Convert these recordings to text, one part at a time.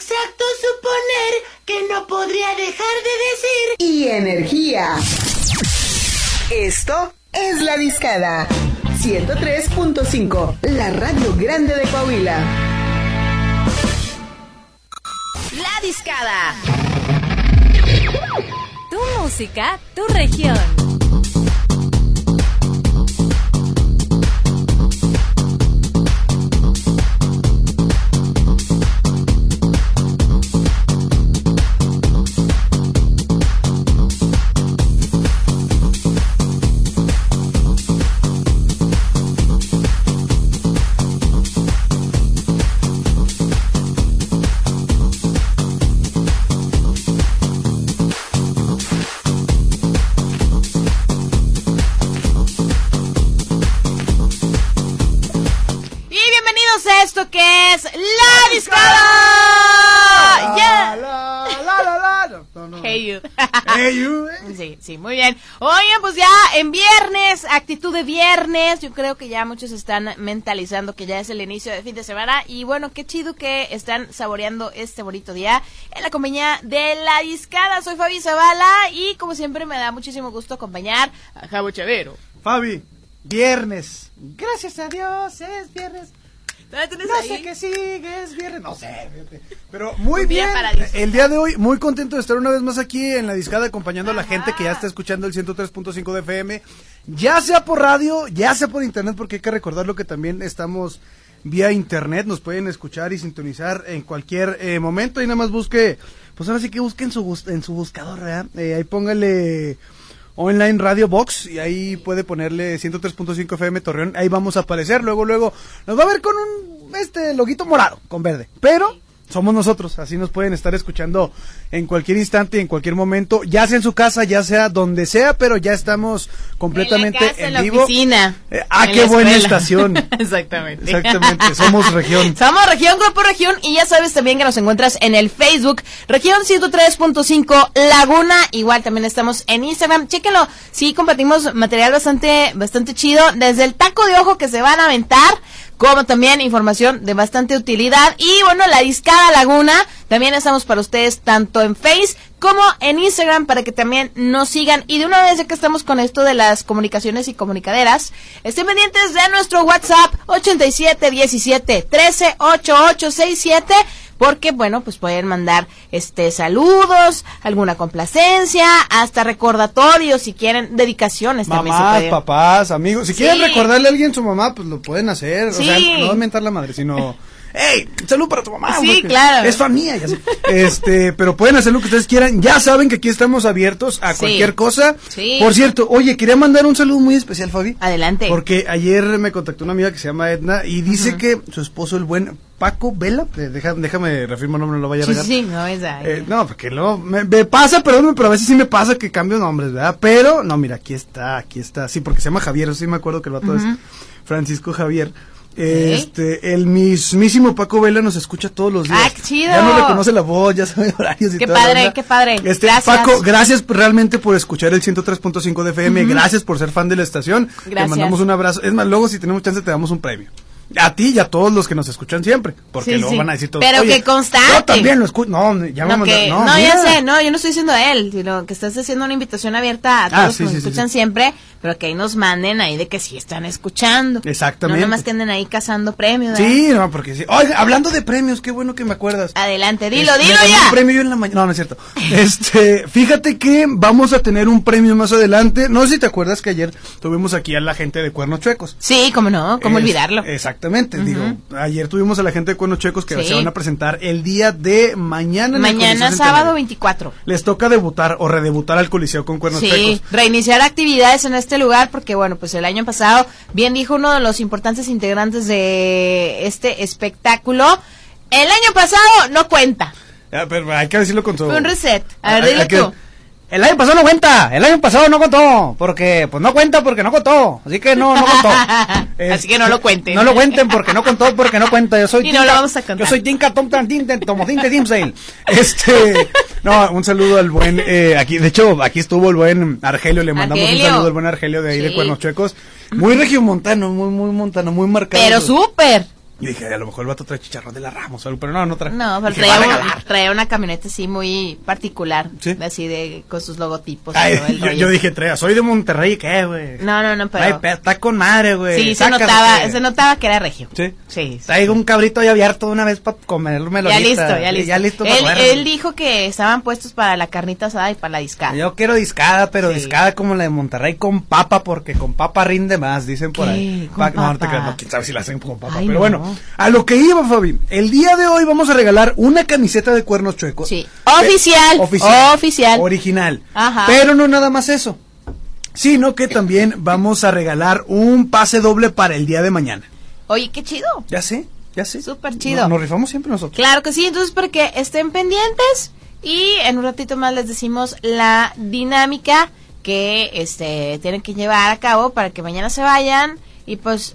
inexacto suponer que no podría dejar de decir. Y energía. Esto es La Discada. 103.5, la radio grande de Coahuila. La Discada. Tu música, tu región. Es La Discada. Yeah. La, la, la, no, no. Hey you. Hey, you, eh. Sí, sí, muy bien. Oigan, pues ya en viernes, actitud de viernes, yo creo que ya muchos están mentalizando que ya es el inicio de fin de semana y bueno, qué chido que están saboreando este bonito día en la compañía de La Discada. Soy Fabi Zavala y como siempre me da muchísimo gusto acompañar a Javo Chavero. Fabi, viernes. Gracias a Dios, es viernes. ¿Todavía tienes No ahí? sé qué sigue, es viernes. No sé. Pero muy bien. El día de hoy, muy contento de estar una vez más aquí en la discada acompañando a la gente que ya está escuchando el 103.5 de FM. Ya sea por radio, ya sea por internet, porque hay que recordar lo que también estamos vía internet. Nos pueden escuchar y sintonizar en cualquier eh, momento. Y nada más busque, pues ahora sí que busque en su, en su buscador, ¿verdad? Eh, ahí póngale online Radio Box y ahí puede ponerle 103.5 FM Torreón, ahí vamos a aparecer, luego luego nos va a ver con un este loguito morado con verde, pero somos nosotros, así nos pueden estar escuchando en cualquier instante, en cualquier momento, ya sea en su casa, ya sea donde sea, pero ya estamos completamente en la casa, en la vivo. oficina. Eh, ah, en qué la buena estación. Exactamente. Exactamente, somos región. Somos Región Grupo Región y ya sabes también que nos encuentras en el Facebook Región 103.5 Laguna. Igual también estamos en Instagram. Chéquenlo. Sí, compartimos material bastante, bastante chido. Desde el taco de ojo que se van a aventar, como también información de bastante utilidad. Y bueno, la discada Laguna. También estamos para ustedes tanto en Face como en Instagram para que también nos sigan. Y de una vez ya que estamos con esto de las comunicaciones y comunicaderas, estén pendientes de nuestro WhatsApp 8717 13 8867 porque bueno, pues pueden mandar este saludos, alguna complacencia, hasta recordatorios si quieren, dedicaciones también se Mamás, pueden. papás, amigos. Si quieren Sí. recordarle a alguien su mamá, pues lo pueden hacer. O sea, Sí. no mentar la madre, sino. ¡Ey! un Salud para tu mamá. Sí, claro. Es mía. ya sé. Este, pero pueden hacer lo que ustedes quieran. Ya saben que aquí estamos abiertos a Sí. cualquier cosa. Sí. Por cierto, oye, quería mandar un saludo muy especial, Fabi. Adelante. Porque ayer me contactó una amiga que se llama Edna y dice que su esposo, el buen Paco Vela, eh, deja- déjame reafirmo el nombre, no lo vaya a Sí, regar. sí, no es ahí. Eh, no, porque luego me, me pasa, perdóname, pero a veces sí me pasa que cambio nombres, ¿verdad? Pero, no, mira, aquí está, aquí está. Sí, porque se llama Javier, sí me acuerdo que el vato es Francisco Javier. Este, el mismísimo Paco Vela nos escucha todos los días. ¡Ah, qué chido! Ya no reconoce la voz, ya sabe horarios y Qué toda la padre, qué padre. Este, Gracias. Paco, gracias realmente por escuchar el 103.5 de FM. Gracias por ser fan de la estación. Te Gracias. mandamos un abrazo. Es más, luego si tenemos chance te damos un premio. A ti y a todos los que nos escuchan siempre. Porque Sí, luego sí. van a decir todos. Pero "Oye, que constante". Yo también lo escucho. No, ya No, que- mandaron- no, ya sé, no, yo no estoy diciendo a él, sino que estás haciendo una invitación abierta a todos Ah, los sí, que nos escuchan siempre, pero que ahí nos manden ahí de que sí están escuchando. Exactamente. No nomás que anden ahí cazando premios. ¿verdad? Sí, no, porque sí. Oiga, hablando de premios, qué bueno que me acuerdas. Adelante, dilo, dilo me ya. un premio yo en la mañana. No, no es cierto. Este, fíjate que vamos a tener un premio más adelante. No sé si te acuerdas que ayer tuvimos aquí a la gente de Cuernos Chuecos. Sí, cómo no, cómo Es- olvidarlo. Exactamente, digo, ayer tuvimos a la gente de Cuernos Chuecos que Sí. se van a presentar el día de mañana. en Mañana sábado Centenario. 24. Les toca debutar o redebutar al Coliseo con Cuernos Sí, Chuecos. reiniciar actividades en este lugar porque bueno, pues el año pasado, bien dijo uno de los importantes integrantes de este espectáculo, el año pasado no cuenta. Ya, pero hay que decirlo con todo. Fue un reset. A ver, que- tú. El año pasado no cuenta, el año pasado no contó, porque pues no cuenta porque no contó, así que no, no contó. Así que no lo cuenten. No lo cuenten porque no contó, porque no cuenta, yo soy Y no lo vamos a contar. Yo soy Tinka Tom Dimsdale. Este, no, un saludo al buen, eh, aquí, de hecho, aquí estuvo el buen Argelio, le mandamos Argelio. un saludo al buen Argelio de ahí de. Cuernos Chuecos. Muy regiomontano, muy, muy montano, muy marcado. Pero súper. Y dije, a lo mejor el vato trae chicharrón de la Ramos, o algo, pero no, no trae. No, pero traía, un- traía una camioneta así muy particular. Sí. Así de, con sus logotipos. Ay, el yo, yo dije, trae, soy de Monterrey, ¿qué, güey? No, no, no, pero. Ay, pe- está con madre, güey. sí, se notaba, se notaba que era regio. Sí. Sí. sí. Traigo un cabrito ahí abierto una vez para comérmelo. Ya listo, ya listo. Ya listo él, él dijo que estaban puestos para la carnita asada y para la discada. Yo quiero discada, pero Sí. discada como la de Monterrey con papa, porque con papa rinde más, dicen por ¿Qué? ahí. ¿Con Pa- No, no te papa? creas, no, quién sabe si la hacen con papa. Ay, pero no. bueno, a lo que iba, Fabi. El día de hoy vamos a regalar una camiseta de cuernos chuecos. Sí. Eh, Oficial, oficial. Original. Ajá. Pero no nada más eso. Sino que también vamos a regalar un pase doble para el día de mañana. Oye, qué chido. Ya sé, ya sé. Súper chido. No- Nos rifamos siempre nosotros. Claro que sí, entonces para que estén pendientes y en un ratito más les decimos la dinámica que este tienen que llevar a cabo para que mañana se vayan y pues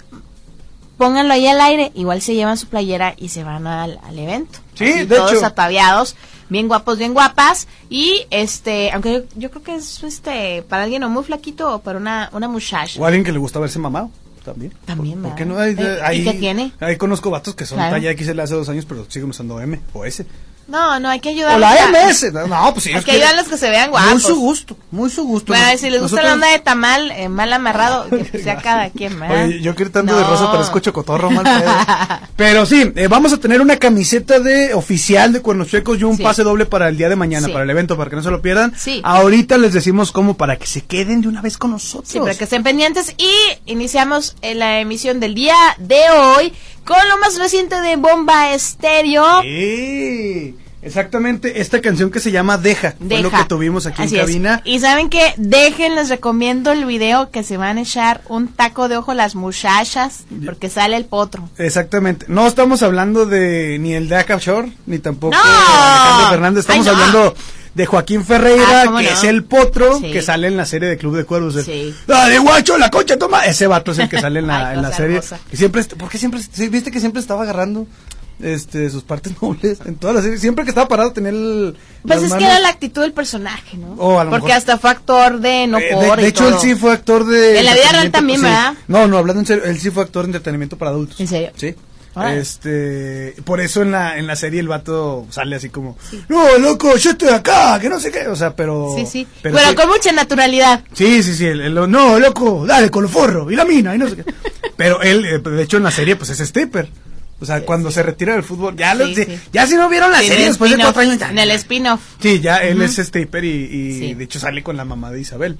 pónganlo ahí al aire, igual se llevan su playera y se van al, al evento. Sí, Así, de todos hecho. ataviados, bien guapos, bien guapas y este, aunque yo, yo creo que es este para alguien o muy flaquito o para una una muchacha. O alguien que le gusta verse mamado. También. También, ¿Por, por qué no? Hay, Eh, ¿y ahí, qué tiene? Ahí conozco vatos que son Claro. talla XL hace dos años, pero siguen usando M o S. No, no, hay que ayudar. O la MS. No, pues sí. Hay que ayudar a los que se vean guapos. Muy su gusto, muy su gusto. Bueno, si les gusta nosotros- la onda de tamal eh, mal amarrado, que pues sea cada quien, ¿verdad? Oye, yo gritando de No. rosa parezco chocotorro mal pedo. Pero sí, eh, vamos a tener una camiseta de oficial de Cuernos Chuecos y un Sí. pase doble para el día de mañana, Sí. para el evento, para que no se lo pierdan. Sí. Ahorita les decimos cómo para que se queden de una vez con nosotros. Sí, para que estén pendientes. Y iniciamos eh, la emisión del día de hoy con lo más reciente de Bomba Estéreo. Sí, exactamente. Esta canción que se llama Deja, fue lo Deja. que tuvimos aquí Así en es. cabina. Y saben que dejen, les recomiendo el video que se van a echar un taco de ojo las muchachas, porque sale el potro. Exactamente. No estamos hablando de ni el de Shore, ni tampoco ¡No! de Alejandro Fernández. Estamos Ay, no. hablando de Joaquín Ferreira, Ah, ¿cómo que no? es el potro Sí. que sale en la serie de Club de Cuervos. El, Sí. Dale, guacho, la concha, toma. Ese vato es el que sale en la, Ay, en la cosa serie. Y siempre, est- ¿por qué siempre, sí, viste que siempre estaba agarrando este sus partes nobles en toda la serie? Siempre que estaba parado tenía el. Pues las es que era la actitud del personaje, ¿no? Oh, a lo porque mejor. hasta fue actor de no Eh, por de, hecho, él sí fue actor de. En la vida real también, sí. ¿verdad? No, no, hablando en serio, él sí fue actor de entretenimiento para adultos. ¿En serio? Sí. Este, por eso en la, en la serie el vato sale así como, no, loco, yo estoy acá, que no sé qué, o sea, pero... Sí, sí. Pero Pero, sí, con mucha naturalidad. sí, sí, sí, el- el- no, loco, dale, con los forros, y la mina, y no sé qué. Pero él, eh, de hecho, en la serie, pues es stripper. O sea, cuando se retira del fútbol, ya, lo- Sí, sí, sí. ya si no vieron la Sí, serie después de cuatro años, ya- En el spin-off. Sí, ya él es stripper y, y Sí. de hecho sale con la mamá de Isabel.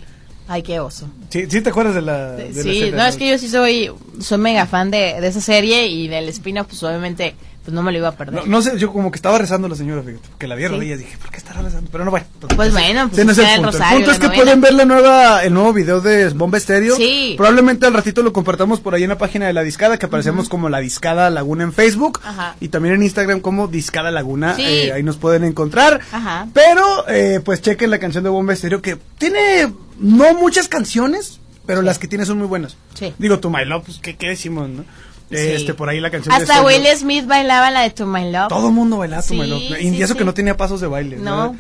Ay, qué oso. Sí, ¿sí te acuerdas de la, de la Sí, serie? no, es que yo sí soy, soy mega fan de, de esa serie y del spin-off, pues obviamente, pues no me lo iba a perder. No, no sé, yo como que estaba rezando la señora, fíjate, que la vi Sí. rodillas, dije, ¿por qué estará rezando? Pero no, bueno. Pues bueno, pues ese no es el el punto. El rosario, punto es que pueden ver la nueva, el nuevo video de Bomba Estéreo. Sí. Probablemente al ratito lo compartamos por ahí en la página de La Discada, que aparecemos como La Discada Laguna en Facebook. Ajá. Y también en Instagram como Discada Laguna. Sí. eh, ahí nos pueden encontrar. Ajá. Pero, eh, pues chequen la canción de Bomba Estéreo, que tiene no muchas canciones, pero las que tiene son muy buenas. Sí. Digo, Tu My Love, pues, ¿qué, qué decimos, no? Sí. Este, por ahí la canción de Hasta Yo. Will Smith bailaba la de To My Love. Todo el mundo bailaba tu Sí, melón. Y sí, eso sí. que no tenía pasos de baile. No.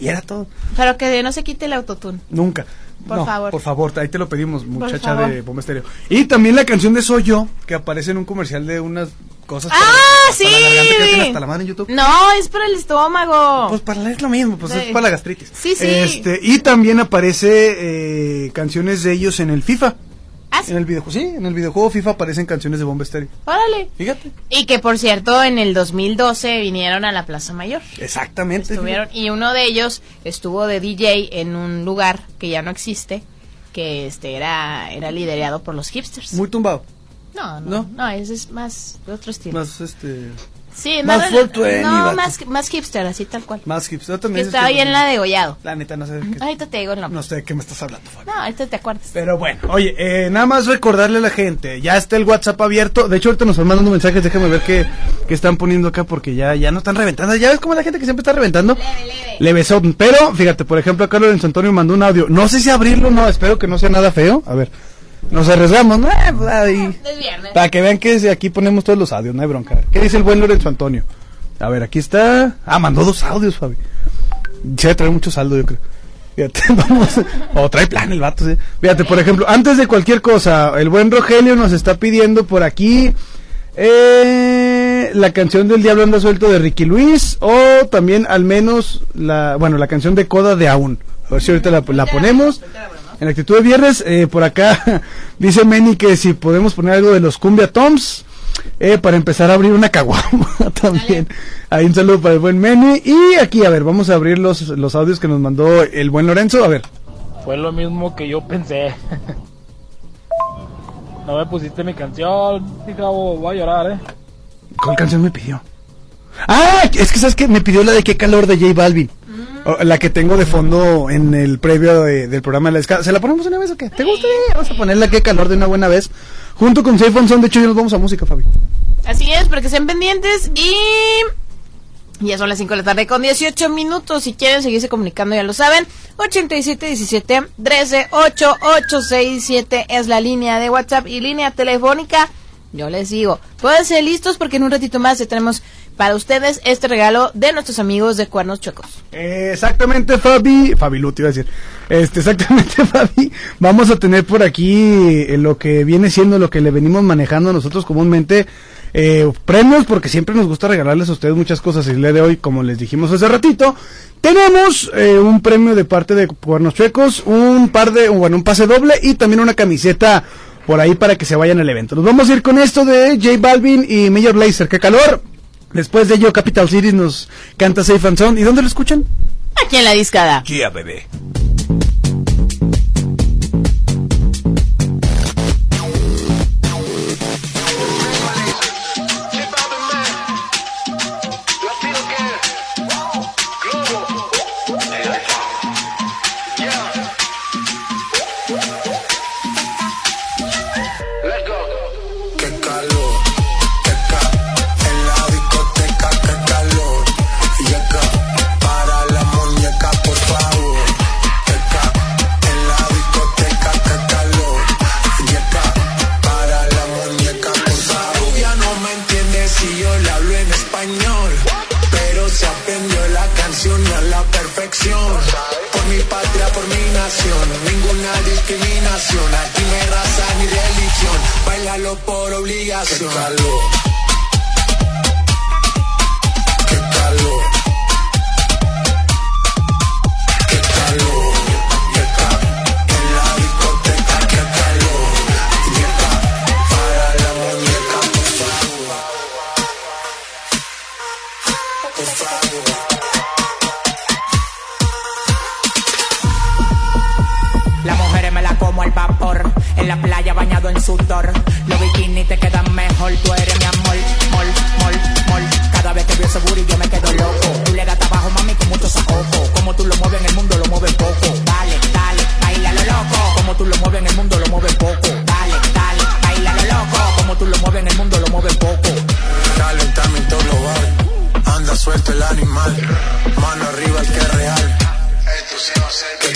Y era todo. Pero que no se quite el autotune. Nunca. Por No, favor. Por favor, ahí te lo pedimos, muchacha de Bomba Estéreo. Y también la canción de Soy Yo, que aparece en un comercial de unas cosas. ¡Ah, para- sí! para la garganta, creo que tiene hasta la madre en YouTube. No, es por el estómago. Pues para es lo mismo, pues Sí. es para la gastritis. Sí, sí. Este, y también aparece eh, canciones de ellos en el FIFA. Ah, sí. En el videojuego, sí, en el videojuego FIFA aparecen canciones de Bomba Estéreo. Órale. Fíjate. Y que por cierto, en el 2012 vinieron a la Plaza Mayor. Exactamente. Estuvieron, y uno de ellos estuvo de DJ en un lugar que ya no existe, que este era, era liderado por los hipsters. Muy tumbado. no, no, ¿no? no, ese es más de otro estilo. Más este. Sí, Más más, 420, no, vato. más, más hipster, así tal cual. Más hipster. Yo Que estaba bien la de Gollado. La neta, no sé. qué- Ahorita te digo el nombre. No sé de qué me estás hablando, Fabi. No, ahorita te acuerdas. Pero bueno, oye, eh, nada más recordarle a la gente, ya está el WhatsApp abierto. De hecho, ahorita nos están mandando mensajes, déjame ver qué, qué están poniendo acá porque ya, ya no están reventando. Ya ves como la gente que siempre está reventando. Leve, leve. Levesón. Pero, fíjate, por ejemplo, acá Lorenzo Antonio mandó un audio. No sé si abrirlo, no, espero que no sea nada feo. A ver, nos arriesgamos, ¿no? Eh, pues, ahí. Es viernes. Para que vean que desde aquí ponemos todos los audios, no hay bronca. ¿Qué dice el buen Lorenzo Antonio? A ver, aquí está. Ah, mandó dos audios, Fabi. Se debe traer mucho saldo, yo creo. Fíjate, vamos. O trae plan el vato, sí. Fíjate, por ejemplo, antes de cualquier cosa, el buen Rogelio nos está pidiendo por aquí eh, la canción del Diablo anda suelto de Ricky Luis o también al menos la, bueno, la canción de Coda de Aún. A ver si ahorita la, la ponemos. En la actitud de viernes, eh, por acá dice Meni que si podemos poner algo de los Cumbia Toms. Eh, para empezar a abrir una caguama también. Ahí un saludo para el buen Meni. Y aquí, a ver, vamos a abrir los, los audios que nos mandó el buen Lorenzo. A ver. Fue lo mismo que yo pensé. No me pusiste mi canción, Gabo, voy a llorar, ¿eh? ¿Cuál canción me pidió? Ah, es que sabes que me pidió la de qué calor de J Balvin. La que tengo de fondo en el previo de- del programa de la escala. ¿Se la ponemos una vez o qué? ¿Te gusta? Vamos a ponerla qué calor de una buena vez. Junto con Safe on Sound. De hecho, ya nos vamos a música, Fabi. Así es, para que estén pendientes y... Ya son las 5 de la tarde con 18 minutos. Si quieren seguirse comunicando, ya lo saben. 8717 13 8867 es la línea de WhatsApp y línea telefónica. Yo les digo, pónganse listos porque en un ratito más tenemos para ustedes este regalo de nuestros amigos de Cuernos Chuecos. Exactamente, Fabi. Fabi Lu, te iba a decir. Este, exactamente, Fabi. Vamos a tener por aquí eh, lo que viene siendo lo que le venimos manejando nosotros comúnmente. Eh, premios, porque siempre nos gusta regalarles a ustedes muchas cosas. Y el día de hoy, como les dijimos hace ratito, tenemos eh, un premio de parte de Cuernos Chuecos, un par de, bueno, un pase doble y también una camiseta por ahí para que se vayan al evento. Nos vamos a ir con esto de J Balvin y Major Blazer. ¡Qué calor! Después de ello, Capital City nos canta Safe and Sound. ¿Y dónde lo escuchan? Aquí en la discada. Yeah, bebé. Perfección. Por mi patria, por mi nación, ninguna discriminación. Aquí hay raza ni religión, bailalo por obligación. Calor. Sudor. Los bikinis te quedan mejor. Tú eres mi amor. Mol, mol, mol. Cada vez que veo ese booty yo me quedo loco. Tú le das trabajo, mami, con mucho saoco. Como tú lo mueves en el mundo, lo mueves poco. Dale, dale, baila lo loco. Como tú lo mueves en el mundo, lo mueves poco. Dale, dale, baila lo loco. Como tú lo mueves en el mundo, lo mueves poco. Calentamiento global, anda suelto el animal, mano arriba el que es real. Esto sí va a ser que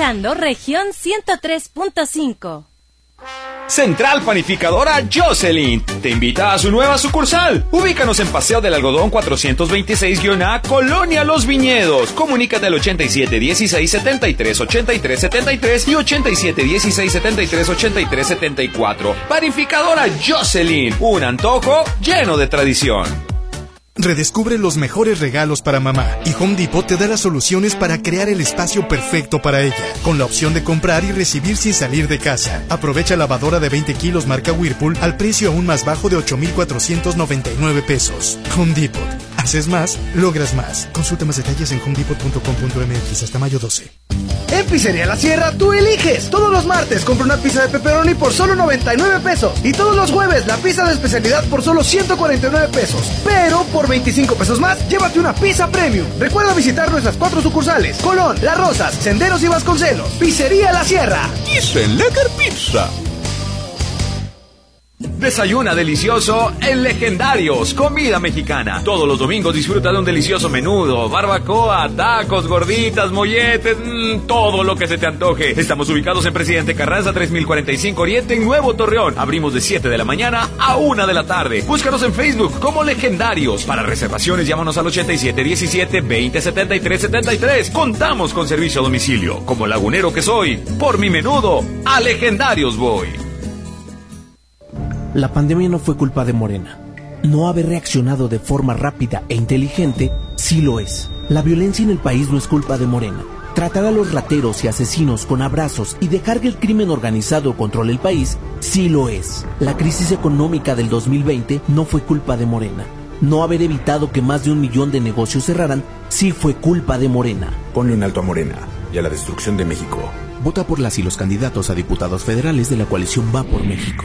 región 103.5. Central Panificadora Jocelyn te invita a su nueva sucursal. Ubícanos en Paseo del Algodón 426-A, Colonia Los Viñedos. Comunícate al 87 16 73 83 73 y 87 16 73 83 74. Panificadora Jocelyn, un antojo lleno de tradición. Redescubre los mejores regalos para mamá y Home Depot te da las soluciones para crear el espacio perfecto para ella, con la opción de comprar y recibir sin salir de casa. Aprovecha lavadora de 20 kilos marca Whirlpool al precio aún más bajo de 8,499 pesos. Home Depot. Haces más, logras más. Consulta más detalles en homedepot.com.mx hasta mayo 12. En Pizzería La Sierra, tú eliges. Todos los martes compra una pizza de pepperoni por solo 99 pesos. Y todos los jueves, la pizza de especialidad por solo 149 pesos. Pero por 25 pesos más, llévate una pizza premium. Recuerda visitar nuestras cuatro sucursales: Colón, Las Rosas, Senderos y Vasconcelos. Pizzería La Sierra. Dicen Lecker Pizza. Desayuna delicioso en Legendarios, comida mexicana. Todos los domingos disfruta de un delicioso menudo, barbacoa, tacos, gorditas, molletes, mmm, todo lo que se te antoje. Estamos ubicados en Presidente Carranza 3045 Oriente en Nuevo Torreón. Abrimos de 7 de la mañana a 1 de la tarde. Búscanos en Facebook como Legendarios. Para reservaciones llámanos al 8717 2073 73. Contamos con servicio a domicilio. Como lagunero que soy, por mi menudo, a Legendarios voy. La pandemia no fue culpa de Morena. No haber reaccionado de forma rápida e inteligente sí lo es. La violencia en el país no es culpa de Morena. Tratar a los rateros y asesinos con abrazos y dejar que el crimen organizado controle el país sí lo es. La crisis económica del 2020 no fue culpa de Morena. No haber evitado que más de un millón de negocios cerraran sí fue culpa de Morena. Ponle un alto a Morena y a la destrucción de México. Vota por las y los candidatos a diputados federales de la coalición Va por México.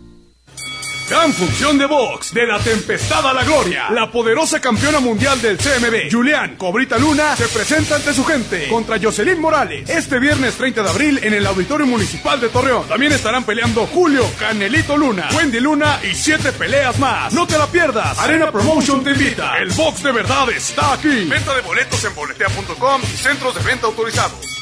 Gran función de box de la tempestad a la gloria. La poderosa campeona mundial del CMB, Julián Cobrita Luna, se presenta ante su gente contra Jocelyn Morales este viernes 30 de abril en el Auditorio Municipal de Torreón. También estarán peleando Julio Canelito Luna, Wendy Luna y siete peleas más. No te la pierdas. Arena Promotion te invita. El box de verdad está aquí. Venta de boletos en boletea.com y centros de venta autorizados.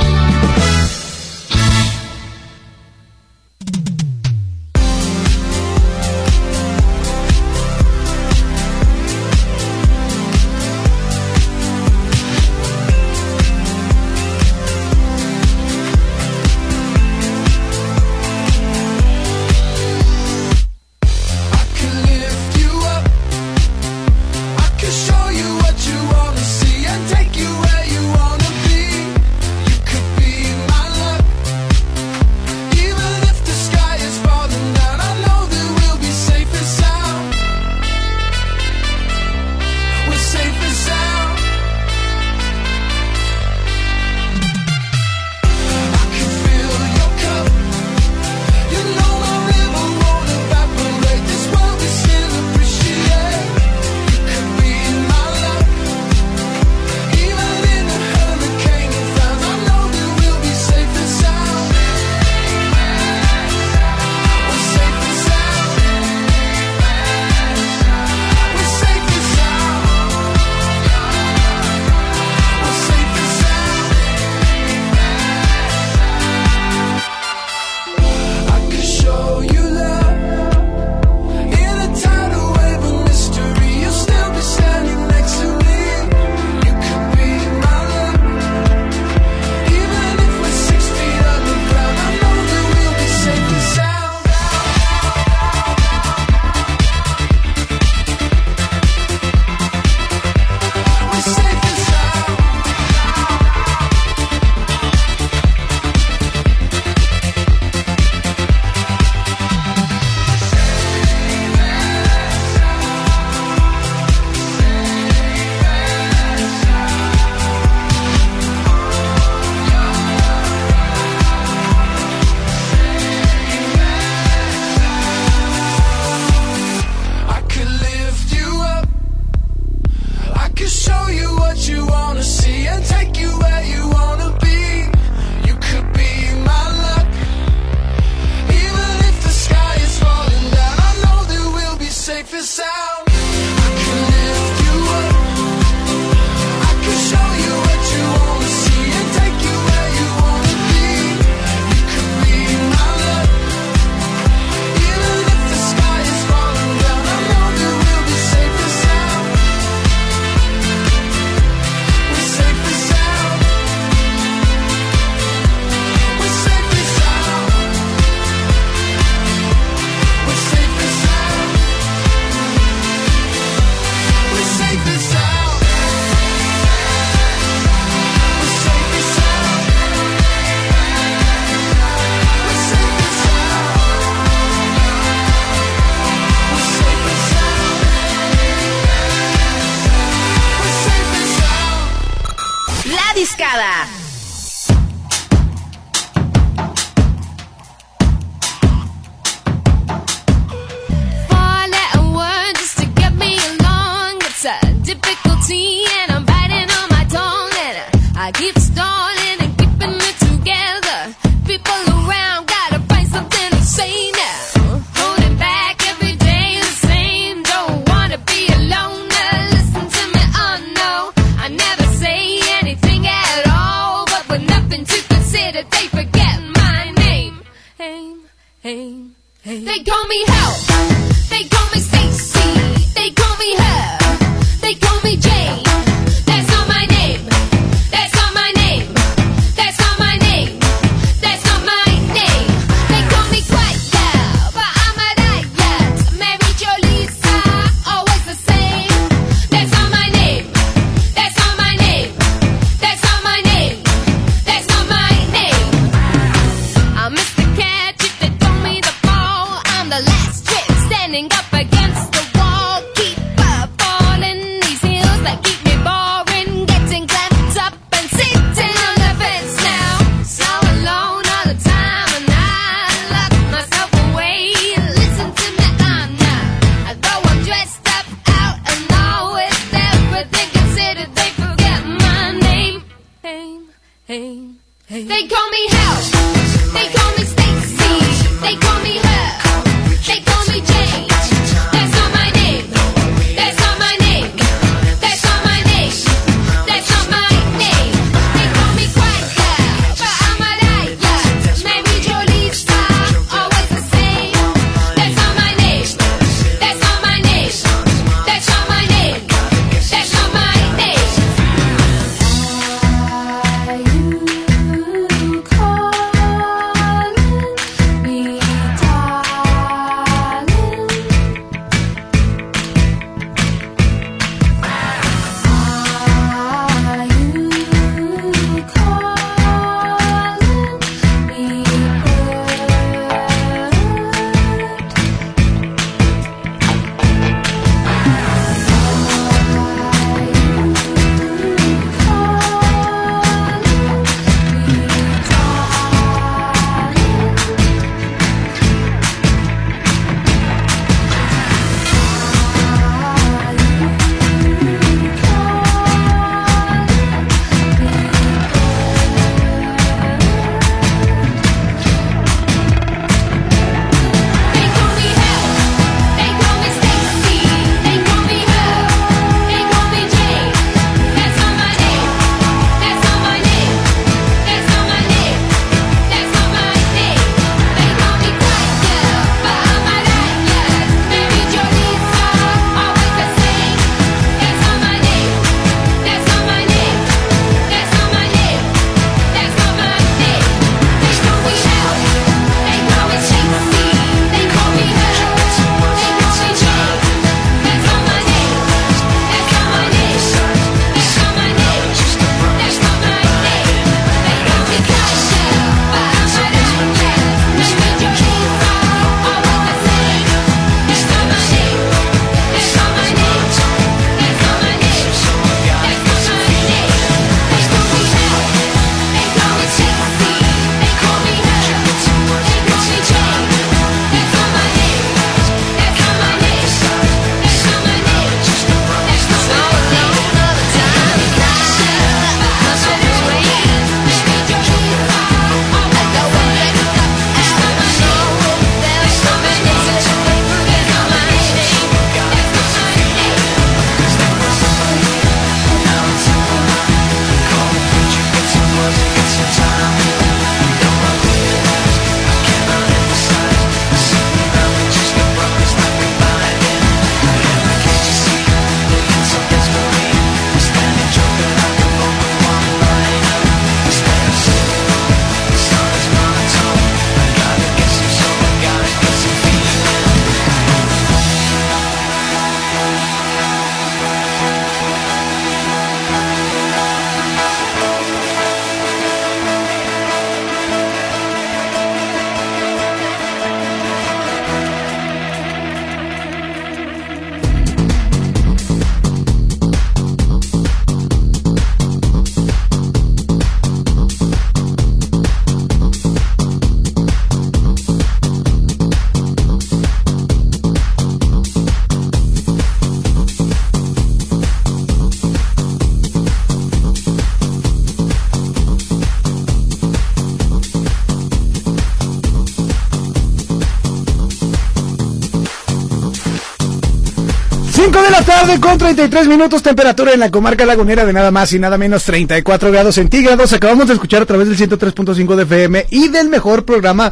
Tarde con 33 minutos, temperatura en la comarca lagunera de nada más y nada menos 34 grados centígrados. Acabamos de escuchar a través del 103.5 de FM y del mejor programa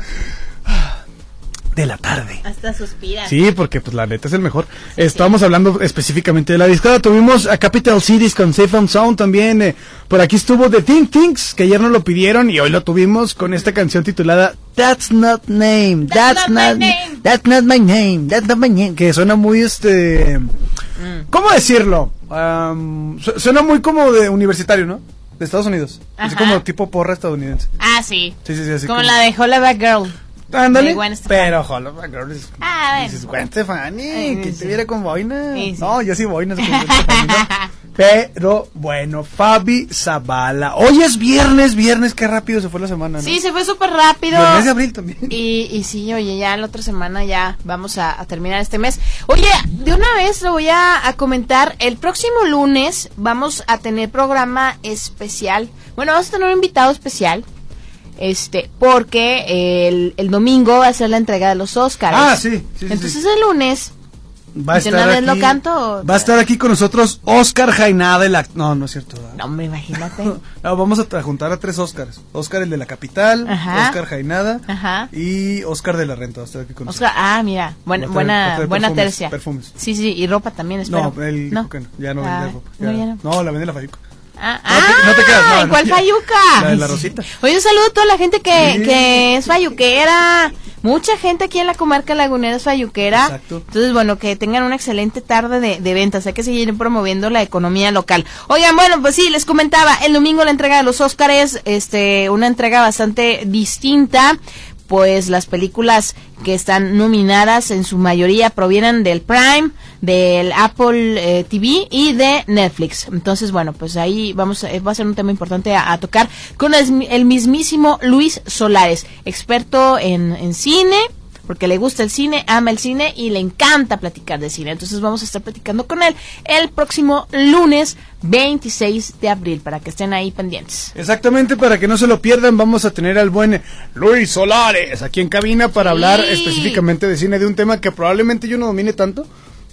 de la tarde. Hasta suspira. Sí, porque pues la neta es el mejor. Estábamos hablando específicamente de la discada. Tuvimos a Capital Cities con Safe and Sound también. eh, por aquí estuvo The Think Things, que ayer nos lo pidieron y hoy lo tuvimos con esta canción titulada That's Not Name. That's, not, That's not my name. That's not my name. Que suena muy este. ¿Cómo decirlo? Suena muy como de universitario, ¿no? De Estados Unidos. Así como tipo porra estadounidense. Ah, sí. Sí, sí, sí. Así Como la de Hollaback Girl. Ándale. Pero Hollaback Girl es Ah, bueno. Dices, Gwen Stefani, Ay, que sí. te viera con boina. Sí, sí. No, yo sí boina. con Gwen Stefani, ¿no? Pero bueno, Fabi Zavala. Hoy es viernes, viernes, qué rápido se fue la semana, ¿no? Sí, se fue súper rápido. Y el mes de abril también. Y, y sí, oye, ya la otra semana ya vamos a, a terminar este mes. Oye, de una vez lo voy a, a comentar. El próximo lunes vamos a tener programa especial. Bueno, vamos a tener un invitado especial. Este, porque el, el domingo va a ser la entrega de los Oscars. Ah, sí, sí, Entonces sí. el lunes. Va a ¿de estar una vez aquí, lo canto? Va a estar aquí con nosotros Oscar Jainada, el No, no es cierto. ¿verdad? No, hombre, imagínate. No, vamos a juntar a tres Oscars. Oscar el de la capital, Ajá. Oscar Jainada Ajá. y Oscar de la Renta. Va a estar aquí con Oscar, ah, mira, buena, traer- buena, buena perfumes, tercia. perfumes. Sí, sí, y ropa también, espero. No, él no. no, ya no Ah, vende ropa. no, ya ya no. no. La vende la Fayuca. Ah, No te- no te creas, no, ay, no, ¿Cuál. Fayuca? La de la Rosita. Oye, un saludo a toda la gente que, Sí. que es fayuquera. Mucha gente aquí en la comarca lagunera es fayuquera. Exacto. Entonces, bueno, que tengan una excelente tarde de, de ventas. Hay que seguir promoviendo la economía local. Oigan, bueno, pues sí, les comentaba, el domingo la entrega de los Óscares, este, una entrega bastante distinta. Pues las películas que están nominadas en su mayoría provienen del Prime, del Apple eh, TV y de Netflix. Entonces, bueno, pues ahí vamos a, va a ser un tema importante a, a tocar con el, el mismísimo Luis Solares, experto en, en cine, porque le gusta el cine, ama el cine y le encanta platicar de cine. Entonces vamos a estar platicando con él el próximo lunes 26 de abril para que estén ahí pendientes. Exactamente, para que no se lo pierdan, vamos a tener al buen Luis Solares aquí en cabina para hablar específicamente de cine, de un tema que probablemente yo no domine tanto,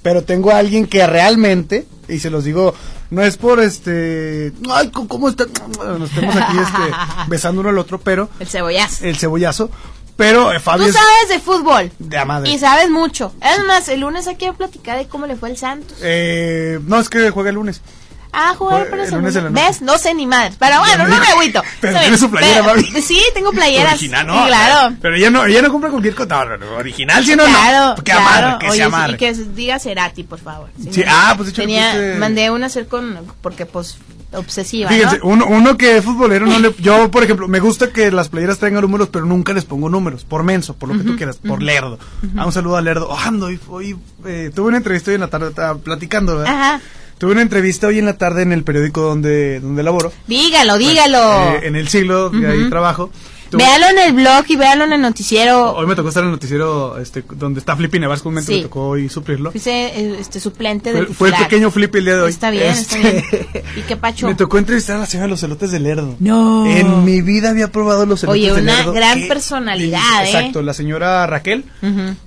pero tengo a alguien que realmente, y se los digo, no es por este, ay, ¿cómo- ¿cómo está? Nos estemos aquí este, besando uno al otro, pero El cebollazo. el cebollazo, pero eh, Fabio Tú es sabes de fútbol. de madre. Y sabes mucho. Es más, el lunes hay que platicar de cómo le fue el Santos. Eh, no, es que juega el lunes. Ah, jugar para el lunes en la noche. ¿Ves? No sé ni madre. Pero bueno, no me- agüito. Pero Está tiene bien. su playera, Pero- Fabi. Sí, tengo playeras. Original, no. Claro. Pero ella no, ella no compra cualquier cosa. No, no, no, original, sí, no, claro, no. Que claro. que Oye, se y que diga Cerati, por favor. Sí, no, ah, pues, de hecho, tenía, puse- mandé una hacer con, porque pues, obsesiva, Fíjense, ¿no? uno, uno que es futbolero, no le, yo, por ejemplo, me gusta que las playeras traigan números, pero nunca les pongo números, por menso, por lo que tú quieras, por lerdo. Ah, un saludo a Lerdo. Oh, ando, hoy, hoy, eh, tuve una entrevista hoy en la tarde, estaba platicando, ¿verdad? Ajá. Tuve una entrevista hoy en la tarde en el periódico donde, donde laboro. Dígalo, dígalo. Eh, en el siglo, que ahí trabajo. Véalo en el blog y véalo en el noticiero. Hoy me tocó estar en el noticiero este, donde está Flippy Nevers, comúnmente Sí. me tocó hoy suplirlo. Fuiste eh, este, suplente Fue, del fue el pequeño Flippy el día de hoy. Está bien, está Este, bien. ¿Y qué pacho? Me tocó entrevistar a la señora de los elotes de Lerdo. No. En mi vida había probado los elotes Oye, de una Lerdo. gran Qué personalidad, ¿eh? Exacto, la señora Raquel.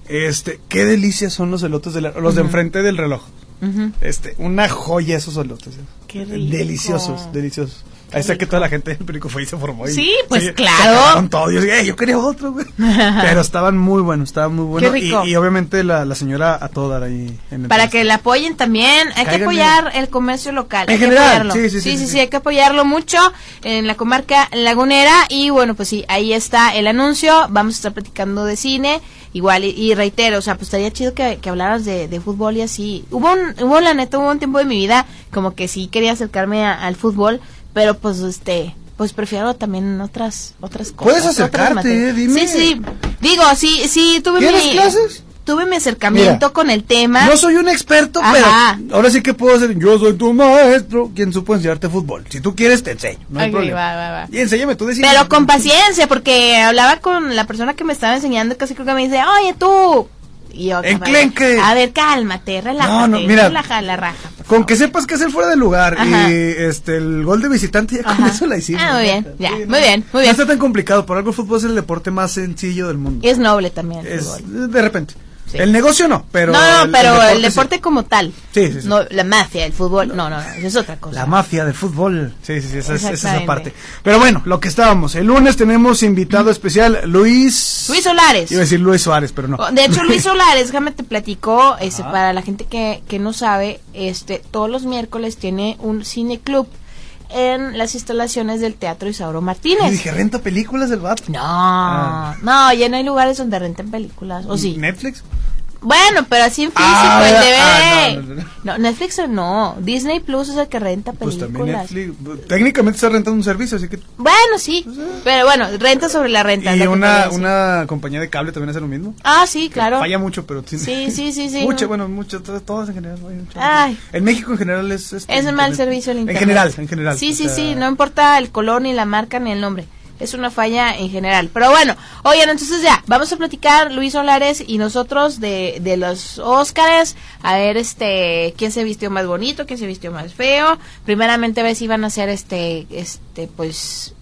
Este, qué delicias son los elotes de Lerdo. Los de enfrente del reloj. Ujú. Este, una joya esos elotes. eh. Qué rico. Deliciosos, deliciosos. Ahí está que toda la gente del perico fue y se formó. y- Sí, pues, claro. acabaron todo. Yo, dije, "Eh, yo quería otro, güey. Pero estaban muy buenos, estaban muy buenos. Qué rico. Y, y obviamente la, la señora a todo dar ahí en el Para que la apoyen también, hay que apoyar el comercio local. En hay que general, apoyarlo. sí, sí, sí, sí, sí, sí, sí. hay que apoyarlo mucho en la comarca lagunera. Y bueno, pues sí, ahí está el anuncio. Vamos a estar platicando de cine. Igual, y, y reitero, o sea, pues estaría chido que, que hablaras de, de fútbol y así. Hubo un, hubo la neta, hubo un tiempo de mi vida como que sí quería acercarme a- al fútbol, pero pues este, pues prefiero también otras, otras cosas. Puedes acercarte, eh, dime. Sí, sí. Digo, sí, sí, tuve ¿Quieres mi, clases? tuve mi acercamiento Mira, con el tema. No soy un experto, Ajá. pero ahora sí que puedo ser. Yo soy tu maestro, quien supo enseñarte fútbol. Si tú quieres, te enseño. No hay Ok, problema. va, va, va. Y enséñame tú decir. Pero con paciencia, porque hablaba con la persona que me estaba enseñando, casi creo que me dice, oye tú. Y Enclenque. A ver, cálmate, relájate, No, no, mira. relaja la raja. Con que sepas que es el fuera de lugar Ajá. y este el gol de visitante ya con eso la hicimos. Ah, muy bien, ya, Sí, muy no, bien, muy No bien. está tan complicado, por algo el fútbol es el deporte más sencillo del mundo. Y es noble también. el Es fútbol. de repente. El negocio no, pero. no, no, pero el deporte como tal. Sí, sí, sí. No, la mafia, el fútbol. No, no, eso es otra cosa. La mafia del fútbol. Sí, sí, sí, esa es, esa es esa Exactamente. parte. Pero bueno, lo que estábamos. El lunes tenemos invitado especial Luis. Luis Solares. Iba a decir Luis Suárez, pero no. De hecho, Luis Solares, déjame te platico, este, para la gente que, que no sabe, este, todos los miércoles tiene un cine club en las instalaciones del Teatro Isauro Y Martínez. dije, renta películas del vato. No, Ah. no, ya no hay lugares donde renten películas, ¿o sí? ¿Netflix? Bueno, pero así en físico, Ah, en ah, DVD. no, no, no. No, Netflix no, Disney Plus es el que renta Pues también películas. Netflix. Técnicamente está rentando un servicio, así que. bueno, sí, pero bueno, renta sobre la renta. Y una, una compañía de cable también hace lo mismo. Ah, sí, claro. Falla mucho, pero tiene- Sí, sí, sí, sí, Mucho, no. bueno, mucho, to- todas en general. mucho. Ay. En México en general es. este, Es un mal servicio el En internet. general, en general. Sí, sí, sea, sí, no importa el color, ni la marca, ni el nombre. Es una falla en general. Pero bueno, oigan, entonces ya, vamos a platicar Luis Solares y nosotros de, de los Óscares, a ver este quién se vistió más bonito, quién se vistió más feo. Primeramente a ver si van a ser este, este, pues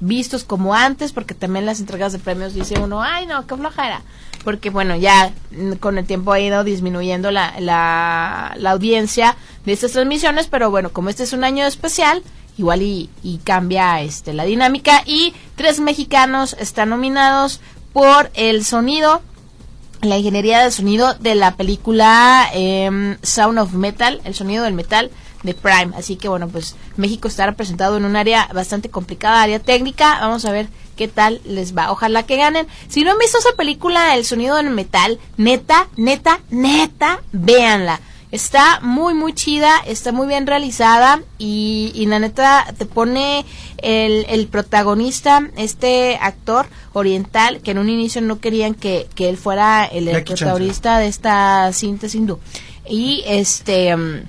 vistos como antes, porque también las entregas de premios dice uno, ay no, qué flojera. Porque bueno, ya con el tiempo ha ido disminuyendo la, la, la audiencia de estas transmisiones, pero bueno, como este es un año especial, igual y, cambia este la dinámica. Y tres mexicanos están nominados por el sonido, la ingeniería de sonido de la película em, Sound of Metal, el sonido del metal de Prime. Así que bueno, pues México está representado en un área bastante complicada, área técnica. Vamos a ver qué tal les va. Ojalá que ganen. Si no han visto esa película, El sonido del metal, neta, neta, neta, véanla. Está muy, muy chida, está muy bien realizada y, y la neta te pone el, el protagonista, este actor oriental, que en un inicio no querían que, que él fuera el, protagonista de esta cinta hindú. Y este, mm,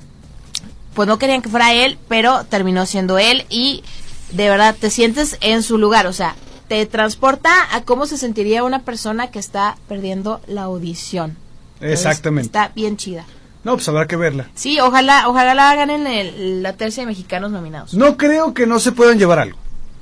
pues no querían que fuera él, pero terminó siendo él y de verdad te sientes en su lugar, o sea, te transporta a cómo se sentiría una persona que está perdiendo la audición. Entonces, Exactamente. Está bien chida. No, pues habrá que verla. Sí, ojalá, ojalá la hagan en el- la tercia de mexicanos nominados. No creo que no se puedan llevar algo.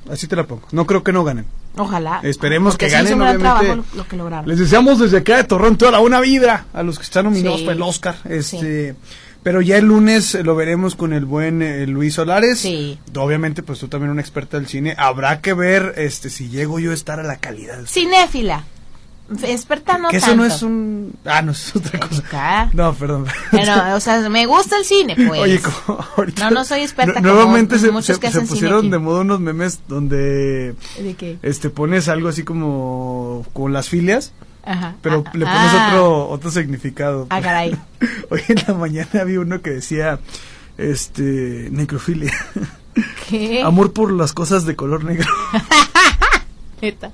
Así te la pongo. No creo que no ganen. Ojalá. Esperemos Porque que ganen, obviamente. trabajo lo, lo que lograron. Les deseamos desde acá de Torreón toda la buena vida a los que están nominados Sí. para el Oscar. Este, Pero ya el lunes lo veremos con el buen eh, Luis Solares. Sí. Obviamente, pues tú también una experta del cine. Habrá que ver este si llego yo a estar a la calidad. Cinéfila. Experta no que eso tanto. no es un... Ah, no, es otra cosa. Acá. No, perdón. Pero, o sea, me gusta el cine, pues. Oye, como ahorita- No, no soy experta Nu- como Nuevamente se, muchos se- que se hacen cine pusieron aquí. de moda unos memes donde ¿De qué? este pones algo así como con las filias, Ajá. pero Ah, le pones ah. otro otro significado. Ah, caray. Hoy en la mañana había uno que decía este necrofilia. ¿Qué? Amor por las cosas de color negro. Neta.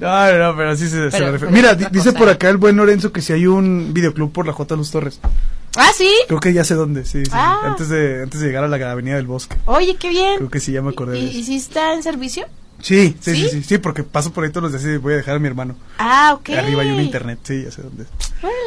No, no, pero así se, se Pero- refiere. Mira, dice cosa. por acá el buen Lorenzo que si hay un videoclub por la J. Luz Torres. Ah, sí. Creo que ya sé dónde, sí, sí. Ah. Antes de antes de llegar a la Avenida del Bosque. Oye, qué bien. Creo que sí, ya me acordé ¿Y, de eso. y si está en servicio? Sí, sí, sí, ¿Sí? sí, porque paso por ahí todos los días y voy a dejar a mi hermano. Ah, ok. Arriba hay un internet, sí, ya sé dónde.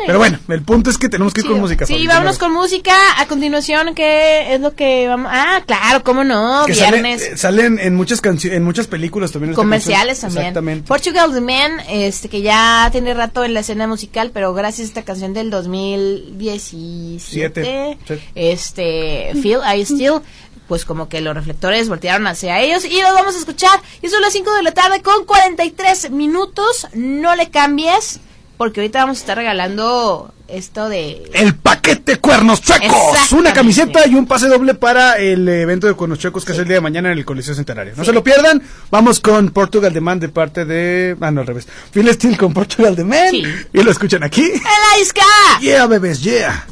Pero bueno, el punto es que tenemos que ir con música. Sí, vámonos con música. A continuación, ¿qué es lo que vamos? Ah, claro, cómo no. Viernes. eh, salen en muchas canciones, en muchas películas también. comerciales también. Exactamente. Portugal The Man, este que ya tiene rato en la escena musical, pero gracias a esta canción del 2017, Siete, sí. este Feel I Still, pues como que los reflectores voltearon hacia ellos y lo vamos a escuchar. Y son las 5 de la tarde con 43 minutos. No le cambies, porque ahorita vamos a estar regalando esto de El paquete Cuernos Chuecos. Una camiseta y un pase doble para el evento de Cuernos Chuecos que es el día de mañana en el Coliseo Centenario. No se lo pierdan. Vamos con Portugal The Man de parte de... Ah, no, al revés. Phil Steel con Portugal The Man. Sí. Y lo escuchan aquí. ¡El Aisca! Yeah, bebés, yeah.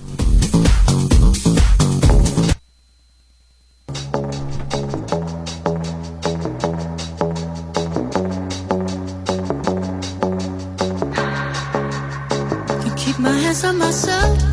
Keep my hands on myself.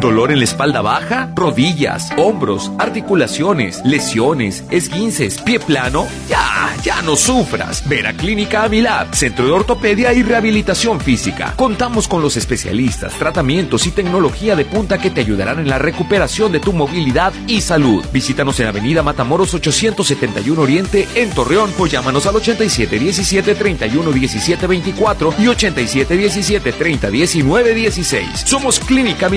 ¿Dolor en la espalda baja? ¿Rodillas? ¿Hombros? ¿Articulaciones? ¿Lesiones? ¿Esguinces? ¿Pie plano? Ya, ya no sufras. Ven a Clínica Amilab, Centro de Ortopedia y Rehabilitación Física. Contamos con los especialistas, tratamientos y tecnología de punta que te ayudarán en la recuperación de tu movilidad y salud. Visítanos en Avenida Matamoros 871 Oriente en Torreón o llámanos al 8717 31 17 24 y 8717 30 19 16. Somos Clínica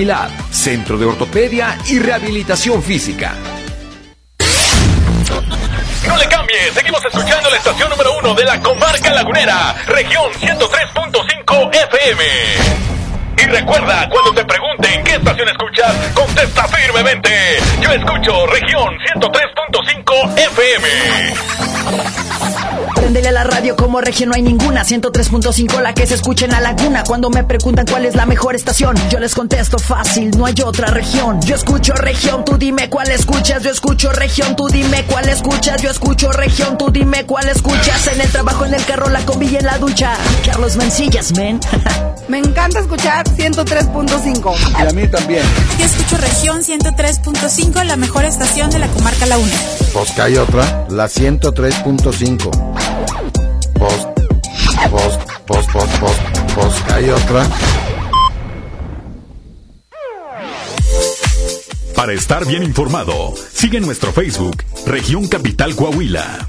Centro de Ortopedia y Rehabilitación Física. No le cambie, seguimos escuchando la estación número uno de la comarca lagunera, región 103.5 FM. Y recuerda, cuando te pregunten qué estación escuchas, contesta firmemente. Yo escucho región 103.5 FM. Préndele a la radio como región no hay ninguna. 103.5 la que se escucha en la laguna. Cuando me preguntan cuál es la mejor estación Yo les contesto fácil, no hay otra región. Yo escucho región, tú dime cuál escuchas. Yo escucho región, tú dime cuál escuchas. Yo escucho región, tú dime cuál escuchas. En el trabajo, en el carro, la combi y en la ducha. Carlos Mencillas, men. Me encanta escuchar 103.5. Y a mí también. Yo escucho región 103.5, la mejor estación de la comarca Laguna. Pues que hay otra, la 103.5. Pues, pues, pues, pues, pues, pues que hay otra. Para estar bien informado, sigue nuestro Facebook, Región Capital Coahuila.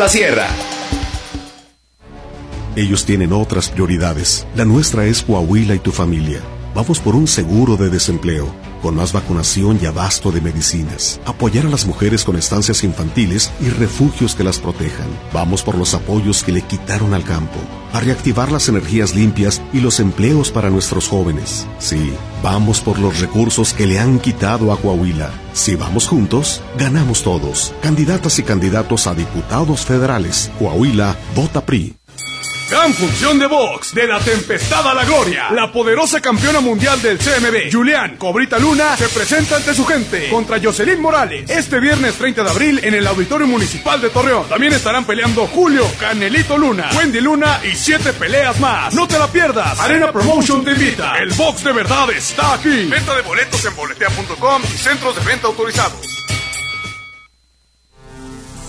La Sierra. Ellos tienen otras prioridades. La nuestra es Coahuila y tu familia. Vamos por un seguro de desempleo, con más vacunación y abasto de medicinas. Apoyar a las mujeres con estancias infantiles y refugios que las protejan. Vamos por los apoyos que le quitaron al campo. A reactivar las energías limpias y los empleos para nuestros jóvenes. Sí, vamos por los recursos que le han quitado a Coahuila. Si vamos juntos, ganamos todos. Candidatas y candidatos a diputados federales. Coahuila, vota PRI. Gran función de box de la tempestad a la gloria. La poderosa campeona mundial del CMB, Julián Cobrita Luna, se presenta ante su gente contra Jocelyn Morales este viernes 30 de abril en el Auditorio Municipal de Torreón. También estarán peleando Julio Canelito Luna, Wendy Luna y siete peleas más. No te la pierdas. Arena Promotion te invita. El box de verdad está aquí. Venta de boletos en boletea.com y centros de venta autorizados.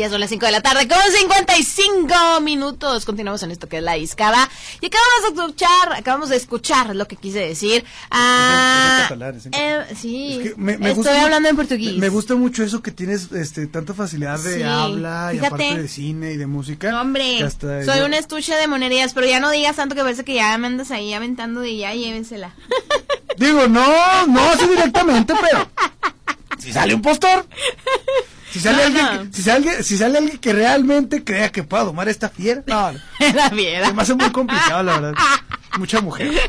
Ya son las 5 de la tarde con 55 minutos. Continuamos en esto que es la discada. Y acabamos de escuchar, acabamos de escuchar lo que quise decir. Ah, eh, sí, Es que me- me estoy gusta- hablando en portugués. Me gusta mucho eso que tienes este, tanta facilidad de Sí. habla y aparte de cine y de música. No, hombre, soy yo- un estuche de monerías, pero ya no digas tanto que parece que ya me andas ahí aventando y ya llévensela. Digo, no, no así directamente, pero si sale un postor, si sale, No, alguien, no. que- si, sale, si sale alguien que realmente crea que pueda domar esta fiera, no, no. La fiera. Se me hace muy complicado, la verdad. Mucha mujer.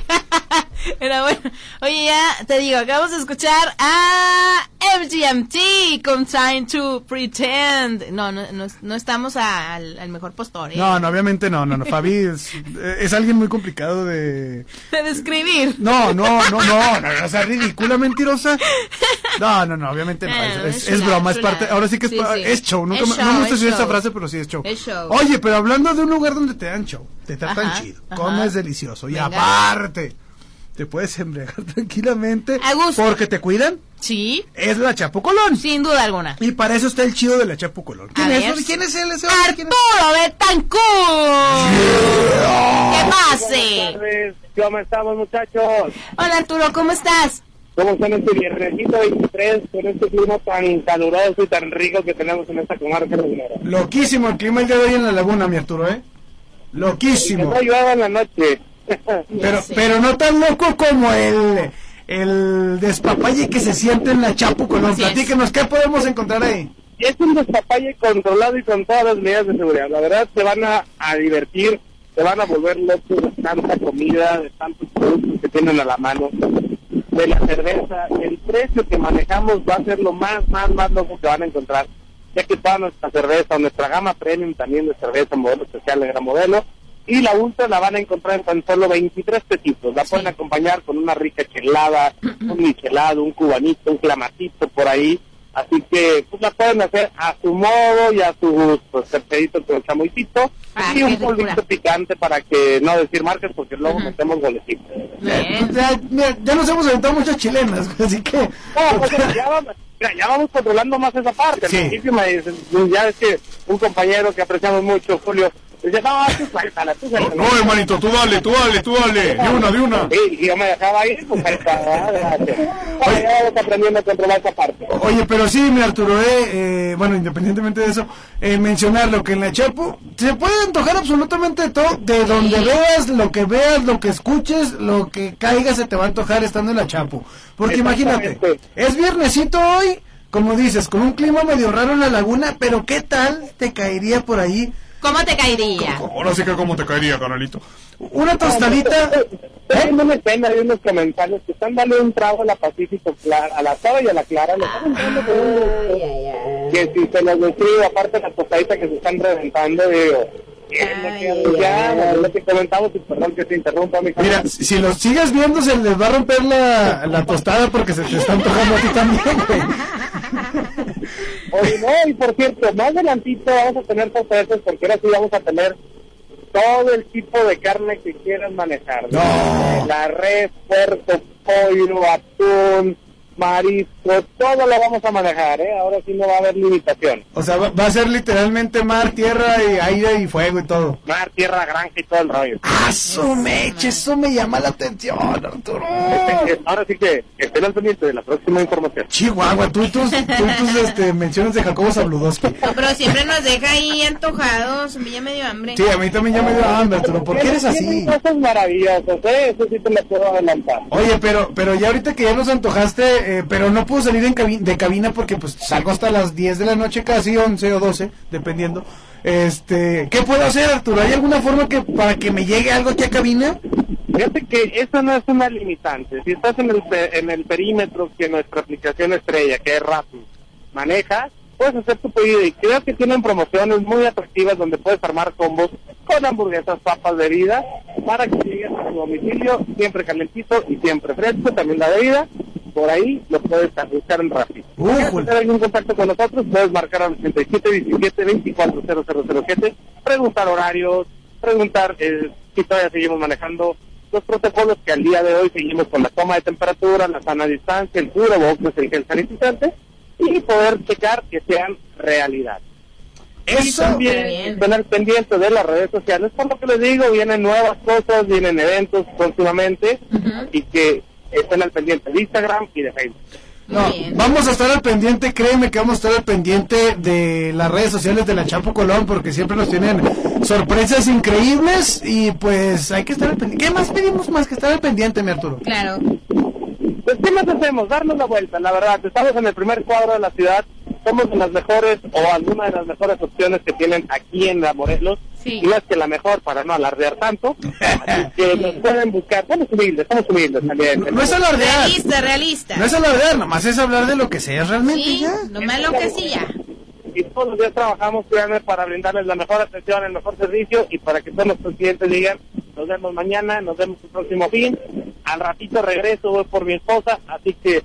Era bueno. Oye, ya te digo, acabamos de escuchar a MGMT con Trying to Pretend. No, no, no, no estamos al, al mejor postor, ¿eh? No, no, obviamente no, no, no. Fabi es, eh, es alguien muy complicado de... De describir. No, no, no, no, no, no, o sea, ridícula, mentirosa. No, no, no, obviamente no. Es, no, es- broma, es parte. Ahora sí que es, Sí, pa- sí. es show. Nunca no me gusta decir esa frase, pero sí es show. Es show. Oye, pero hablando de un lugar donde te dan show, te tratan Ajá, chido, ajá. comes delicioso y Venga. aparte te puedes embriagar tranquilamente porque te cuidan. Sí. Es la Chapo Colón. Sin duda alguna. Y para eso está el chido de la Chapo Colón. ¿Quién A es? ¿Quién es él? ese. ¡Arturo Betancourt! ¿Qué pase? ¿Cómo estamos, muchachos? Hola Arturo, ¿cómo estás? ¿Cómo están este viernesito 23 con este clima tan caluroso y tan rico que tenemos en esta comarca lagunera? Loquísimo el clima el día de hoy en la laguna, mi Arturo, ¿eh? Que Loquísimo. no llueva en la noche. Pero, pero no tan loco como el, el despapalle que se siente en la Chapo Colón. Platíquenos, ¿qué podemos encontrar ahí? es un despapalle controlado y con todas las medidas de seguridad. La verdad, se van a, a divertir, se van a volver locos de tanta comida, de tantos productos que tienen a la mano, de la cerveza. El precio que manejamos va a ser lo más, más, más loco que van a encontrar, ya que toda nuestra cerveza, nuestra gama premium también de cerveza, modelo especial de gran modelo, y la ultra la van a encontrar en tan solo 23 pesitos. La pueden acompañar con una rica chelada, un michelado, un cubanito, un clamatito por ahí. Así que pues, la pueden hacer a su modo y a su gusto. Cercedito con chamoycito Ah, y un polvito picante para que no decir marcas porque luego metemos golecitos. Ya, mira, ya nos hemos aventado muchas chilenas, así que... No, pues, ya, vamos, mira, ya vamos controlando más esa parte. Al Sí. principio me dicen, ya es que un compañero que apreciamos mucho, Julio, dice, no, tú suéltala, tú suéltala. No, hermanito, tú dale, tú dale, tú dale. De una, de una. Sí, y yo me dejaba ir, pues ahí ya vamos aprendiendo a controlar esa parte. Oye, pero sí, mi Arturo, eh, eh, bueno, independientemente de eso, eh, mencionarlo que en la Chapo se puede antojar absolutamente todo, de donde veas, lo que veas, lo que escuches, lo que caiga se te va a antojar estando en la Chapo. Porque imagínate, es viernesito hoy, como dices, con un clima medio raro en la laguna, pero ¿qué tal te caería por ahí ¿Cómo te caería? Ahora sí que cómo te caería, canalito. una tostadita? Estoy viendo una escena de unos comentarios que están dando un trago a la Pacífico Clara, a la Saba y a la Clara, le están un- que si se los describo, aparte de la tostadita que se están reventando, digo, ya, lo que comentamos, y perdón que te interrumpa, mi Mira, si los sigues viendo se les va a romper la, la tostada porque se te está antojando a ti también, güey. Oye, no, y por cierto, más adelantito vamos a tener sorpresas porque ahora sí vamos a tener todo el tipo de carne que quieran manejar. Desde La res, puerco, pollo, atún, marisco, todo lo vamos a manejar, ¿eh? Ahora sí no va a haber limitación. O sea, va, va a ser literalmente mar, tierra y aire y fuego y todo. Mar, tierra, granja y todo el rollo. ¡Ah, su meche! Eso me llama la atención, Arturo. Ahora sí que estén al pendiente de la próxima información. Chihuahua, tú y tus, tú y tus este, menciones de Jacobo Zabludowski. No, pero siempre nos deja ahí antojados, me ya medio hambre. Sí, a mí también ya me dio hambre, Arturo. ¿Por qué eres así? Cosas maravillosas, ¿eh? Eso sí te lo puedo adelantar. Oye, pero pero ya ahorita que ya nos antojaste, eh, pero no puedo salir en cabi- de cabina porque pues salgo hasta las 10 de la noche casi, 11 o 12, dependiendo. Este, ¿qué puedo hacer, Arturo? ¿Hay alguna forma que para que me llegue algo aquí a cabina? Fíjate que eso no es una limitante. Si estás en el, en el perímetro que nuestra aplicación estrella, que es Rappi, maneja, puedes hacer tu pedido. Y creo que tienen promociones muy atractivas donde puedes armar combos con hamburguesas, papas, bebidas, para que llegues a tu domicilio siempre calentito y siempre fresco. También la bebida, por ahí lo puedes buscar en Rappi. Si quieres tener algún contacto con nosotros, puedes marcar al 8717-240007, preguntar horarios, preguntar eh, si todavía seguimos manejando. Los protocolos que al día de hoy seguimos con la toma de temperatura, la sana distancia, el cubrebocas, el gel sanitizante y poder checar que sean realidad. y también tener pendiente de las redes sociales, por lo que les digo, vienen nuevas cosas, vienen eventos próximamente y que estén al pendiente de Instagram y de Facebook. No, vamos a estar al pendiente, créeme que vamos a estar al pendiente de las redes sociales de la Chapo Colón porque siempre nos tienen sorpresas increíbles y pues hay que estar al pendiente. ¿Qué más pedimos más que estar al pendiente, mi Arturo? Claro. Pues, ¿qué más hacemos? Darnos la vuelta, la verdad. Estamos en el primer cuadro de la ciudad. Somos de las mejores o alguna de las mejores opciones que tienen aquí en la Morelos. Y no es que la mejor para no alardear tanto. Que nos pueden buscar. Somos humildes, somos humildes también. No es alardear. Realista, realista. No es alardear, nomás es hablar de lo que sea realmente Sí, ya. nomás lo que sí ya. Y todos los días trabajamos, créanme, para brindarles la mejor atención, el mejor servicio y para que todos nuestros clientes digan, nos vemos mañana, nos vemos el próximo fin. Al ratito regreso, voy por mi esposa. Así que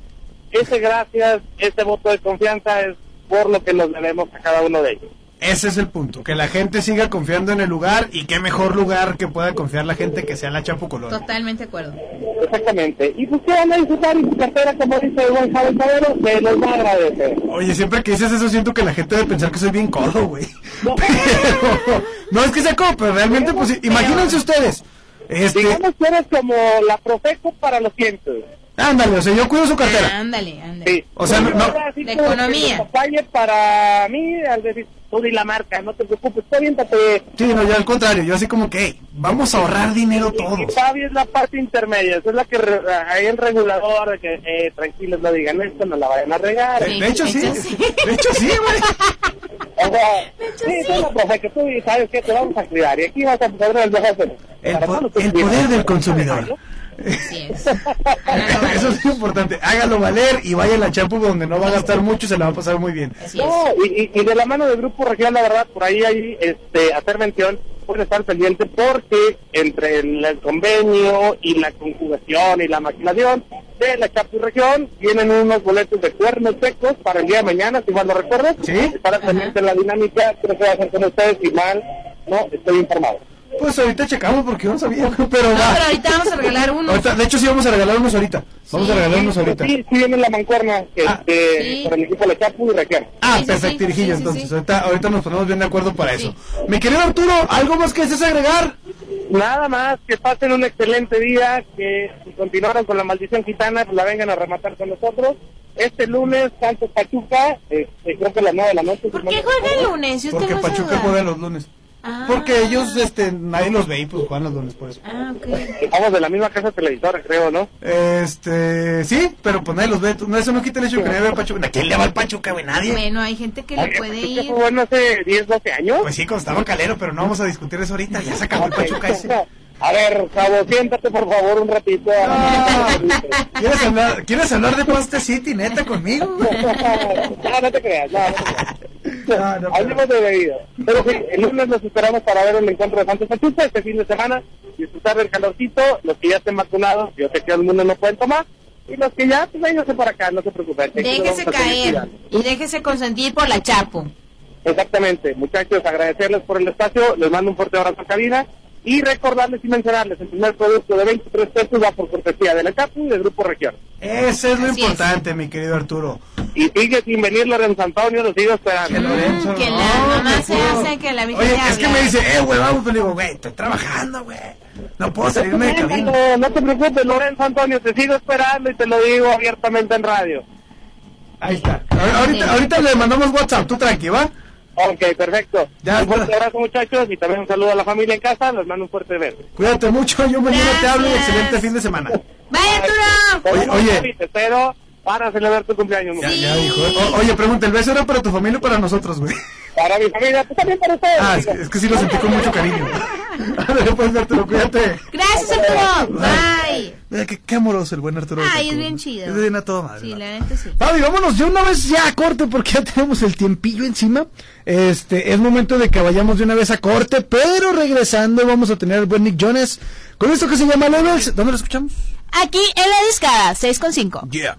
ese gracias, ese voto de confianza es por lo que nos debemos a cada uno de ellos. Ese es el punto, que la gente siga confiando en el lugar y qué mejor lugar que pueda confiar la gente que sea la Chapo Colón. Totalmente de acuerdo. Exactamente. Y pues que van a disfrutar y su cartera, como dice el buen Javier Cabero, se los va a agradecer. Oye, siempre que dices eso siento que la gente debe pensar que soy bien codo, güey. Pero, no es que sea codo, pero realmente, pues, imagínense ustedes. Este, Digamos que eres como la Profeco para los cientos. ándale, o sea, yo cuido su cartera. Ándale, ándale. Sí. O sea, no- no- De economía. para mí, al decir, tú di la marca, no te preocupes, tú aviéntate. Sí, no, yo al contrario, yo así como que, "Hey, vamos a ahorrar dinero todos. Fabi es la parte intermedia, esa es la que re- hay el regulador de que, eh, tranquilos, no digan esto, no la vayan a regar. De, de hecho, sí, de hecho, sí, güey. O sea, sí, tú la profe, que tú sabes que te vamos a cuidar y aquí vas a poder el mejor servicio. El, po- el poder del consumidor. Eso es importante. Hágalo valer y vaya a la Chapo donde no va a gastar mucho y se la va a pasar muy bien. No, y, y- y de la mano del Grupo Región, la verdad, por ahí hay este, hacer mención, pueden estar pendiente porque entre el, el convenio y la conjugación y la maquinación de la Chapu Región vienen unos boletos de cuernos secos para el día de mañana, si mal no recuerdo. Sí. Estar pendiente la dinámica, creo que va a hacer con ustedes, si mal no estoy informado. Pues ahorita checamos porque yo no sabía, pero No, va. pero ahorita vamos a regalar uno. Ahorita- de hecho, sí vamos a regalar unos ahorita. Vamos a regalar unos ahorita. Sí, sí viene la mancuerna este, Sí. por el equipo de la Chapu y Región. Ah, Sí, sí, perfecto, sí, Irijillo, sí, sí, entonces. sí. Ahorita, ahorita nos ponemos bien de acuerdo para eso. Mi querido Arturo, ¿algo más que desees agregar? Nada más, que pasen un excelente día, que si continuaron con la maldición gitana, pues la vengan a rematar con nosotros. Este lunes, Santos Pachuca, este, creo que a las 9 de la noche. ¿Por qué juega el lunes? Yo Porque Pachuca juega los lunes. Ah. Porque ellos, este, nadie los ve y pues juegan los lunes por eso. Ah, ok. Vamos de la misma casa televisora, creo, ¿no? Este, sí, pero pues nadie los ve. No, eso no quita el hecho de que nadie ve al Pachuca. ¿A quién le va al Pachuca, güey? Nadie. Bueno, hay gente que le puede ¿Qué ir. bueno hace 10, 12 años? Pues sí, cuando estaba calero, pero no vamos a discutir eso ahorita. Ya se acabó el Pachuca ese. A ver, Javo, siéntate por favor un ratito. ¿Quieres hablar, ¿Quieres hablar de Poste City, neta, conmigo? no, no te creas, no, no te creas. No, no, Hablemos de bebidas. Pero sí, el lunes nos esperamos para ver el encuentro de Santos Pachuca este fin de semana, disfrutar del calorcito, los que ya estén vacunados, yo sé que todo el mundo no pueden tomar, y los que ya, pues vénganse para acá, no se preocupen. Déjese caer y déjese consentir por la Chapo. Exactamente, muchachos, agradecerles por el espacio, les mando un fuerte abrazo a cabina y recordarles y mencionarles, el primer producto de 23 pesos va por cortesía de la CAPU y del Grupo Región. Ese es lo Así importante, mi querido Arturo. Y sigue sin venir Lorenzo Antonio, lo sigo esperando. Lorenzo, Que no, la mamá que se hace que la vida Oye, es que me dice, eh, güey, vamos, pero le digo, güey, estoy trabajando, güey. No puedo salirme de cabina. No, no te preocupes, Lorenzo Antonio, te sigo esperando y te lo digo abiertamente en radio. Ahí está. Ahorita, ahorita le mandamos WhatsApp, tú tranqui, ¿va? Ok, perfecto. Ya, un fuerte abrazo, muchachos, y también un saludo a la familia en casa. Les mando un fuerte beso. Cuídate mucho, yo mañana te hablo y excelente fin de semana. ¡Vaya, Arturo! Oye, oye. Te espero para celebrar tu cumpleaños. Ya, ya dijo. O- oye, pregunta, ¿el beso era para tu familia o para nosotros, güey? Para mi familia, también para ustedes. Ah, es que, es que sí lo sentí con mucho cariño. A ver, pues, Arturo, cuídate. Gracias, Arturo. Bye. Mira, qué, qué amoroso el buen Arturo. Ay, es bien chido. Es bien a toda madre. Sí, la neta sí. Fabi, vámonos de una vez ya a corte porque ya tenemos el tiempillo encima. Este, es momento de que vayamos de una vez a corte, pero regresando vamos a tener al buen Nick Jones con esto que se llama Levels. ¿Dónde lo escuchamos? Aquí en la discada, 6.5. Yeah.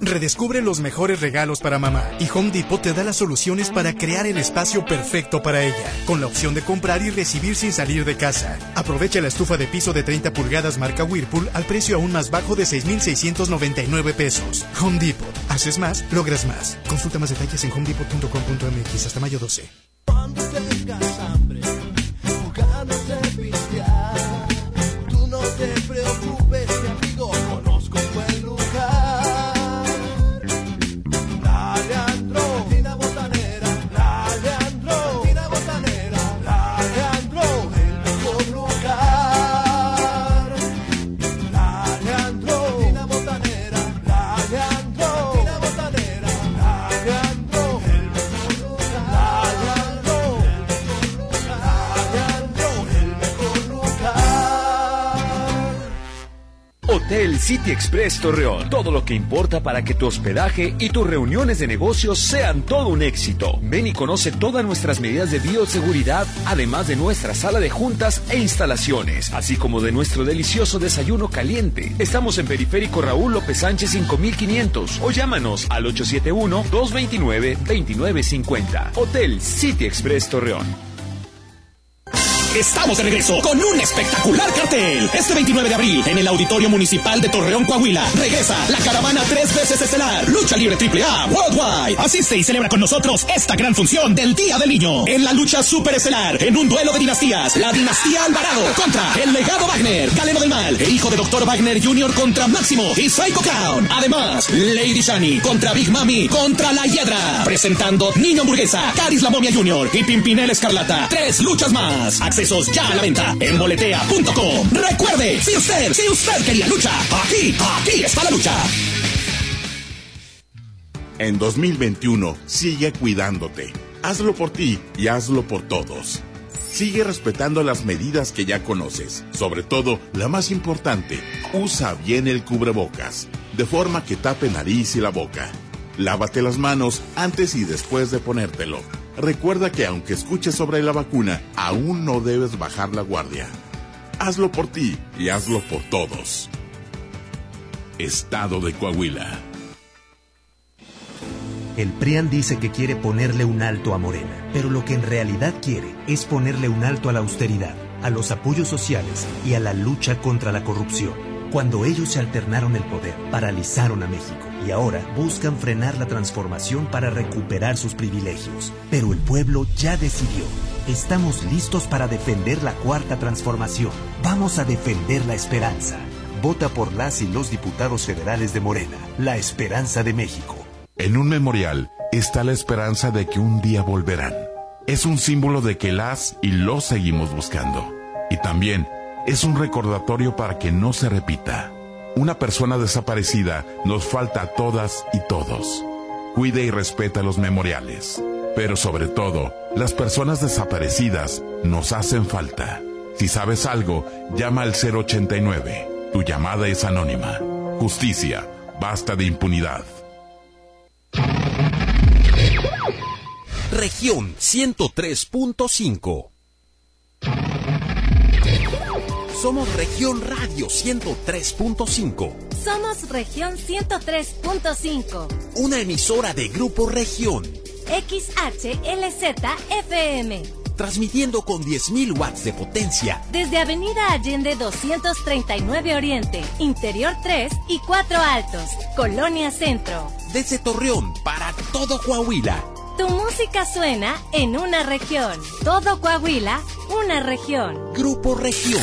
Redescubre los mejores regalos para mamá y Home Depot te da las soluciones para crear el espacio perfecto para ella, con la opción de comprar y recibir sin salir de casa. Aprovecha la estufa de piso de 30 pulgadas marca Whirlpool al precio aún más bajo de 6.699 pesos. Home Depot. Haces más, logras más. Consulta más detalles en homedepot.com.mx hasta mayo 12. City Express Torreón. Todo lo que importa para que tu hospedaje y tus reuniones de negocios sean todo un éxito. Ven y conoce todas nuestras medidas de bioseguridad, además de nuestra sala de juntas e instalaciones, así como de nuestro delicioso desayuno caliente. Estamos en Periférico Raúl López Sánchez 5500 o llámanos al 871-229-2950. Hotel City Express Torreón. Estamos de regreso con un espectacular cartel. Este 29 de abril, en el Auditorio Municipal de Torreón, Coahuila, regresa la caravana tres veces estelar, Lucha Libre AAA Worldwide. Asiste y celebra con nosotros esta gran función del Día del Niño. En la lucha super estelar, en un duelo de dinastías, la dinastía Alvarado contra el legado Wagner, Galeno del Mal, el hijo de Dr. Wagner Jr. contra Máximo y Psycho Clown. Además, Lady Shani contra Big Mami contra la Hiedra. Presentando Niño Hamburguesa, Caris la Jr. y Pimpinel Escarlata. Tres luchas más. Ya a la venta en boletea.com. Recuerde, si usted, si usted quería lucha, aquí, aquí está la lucha. En 2021, sigue cuidándote. Hazlo por ti y hazlo por todos. Sigue respetando las medidas que ya conoces. Sobre todo, la más importante, usa bien el cubrebocas, de forma que tape nariz y la boca. Lávate las manos antes y después de ponértelo. Recuerda que aunque escuches sobre la vacuna, aún no debes bajar la guardia. Hazlo por ti y hazlo por todos. Estado de Coahuila. El PRIAN dice que quiere ponerle un alto a Morena, pero lo que en realidad quiere es ponerle un alto a la austeridad, a los apoyos sociales y a la lucha contra la corrupción. Cuando ellos se alternaron el poder, paralizaron a México y ahora buscan frenar la transformación para recuperar sus privilegios. Pero el pueblo ya decidió. Estamos listos para defender la cuarta transformación. Vamos a defender la esperanza. Vota por las y los diputados federales de Morena, la esperanza de México. En un memorial está la esperanza de que un día volverán. Es un símbolo de que las y los seguimos buscando. Y también es un recordatorio para que no se repita. Una persona desaparecida nos falta a todas y todos. Cuide y respeta los memoriales. Pero sobre todo, las personas desaparecidas nos hacen falta. Si sabes algo, llama al 089. Tu llamada es anónima. Justicia. Basta de impunidad. Región 103.5. Somos Región Radio 103.5. Somos Región 103.5. Una emisora de Grupo Región. XHLZ FM. Transmitiendo con 10.000 watts de potencia. Desde Avenida Allende 239 Oriente, Interior 3 y 4 Altos, Colonia Centro. Desde Torreón para todo Coahuila. Tu música suena en una región. Todo Coahuila, una región. Grupo Región.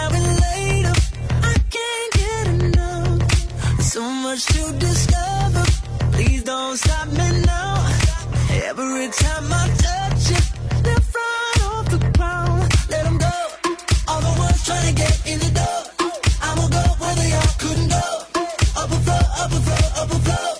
So much to discover. Please don't stop me now. Every time I touch you, lift right off the ground. Let them go. All the ones trying to get in the door. I'ma go where they all couldn't go. Up a floor, up a floor, up a floor.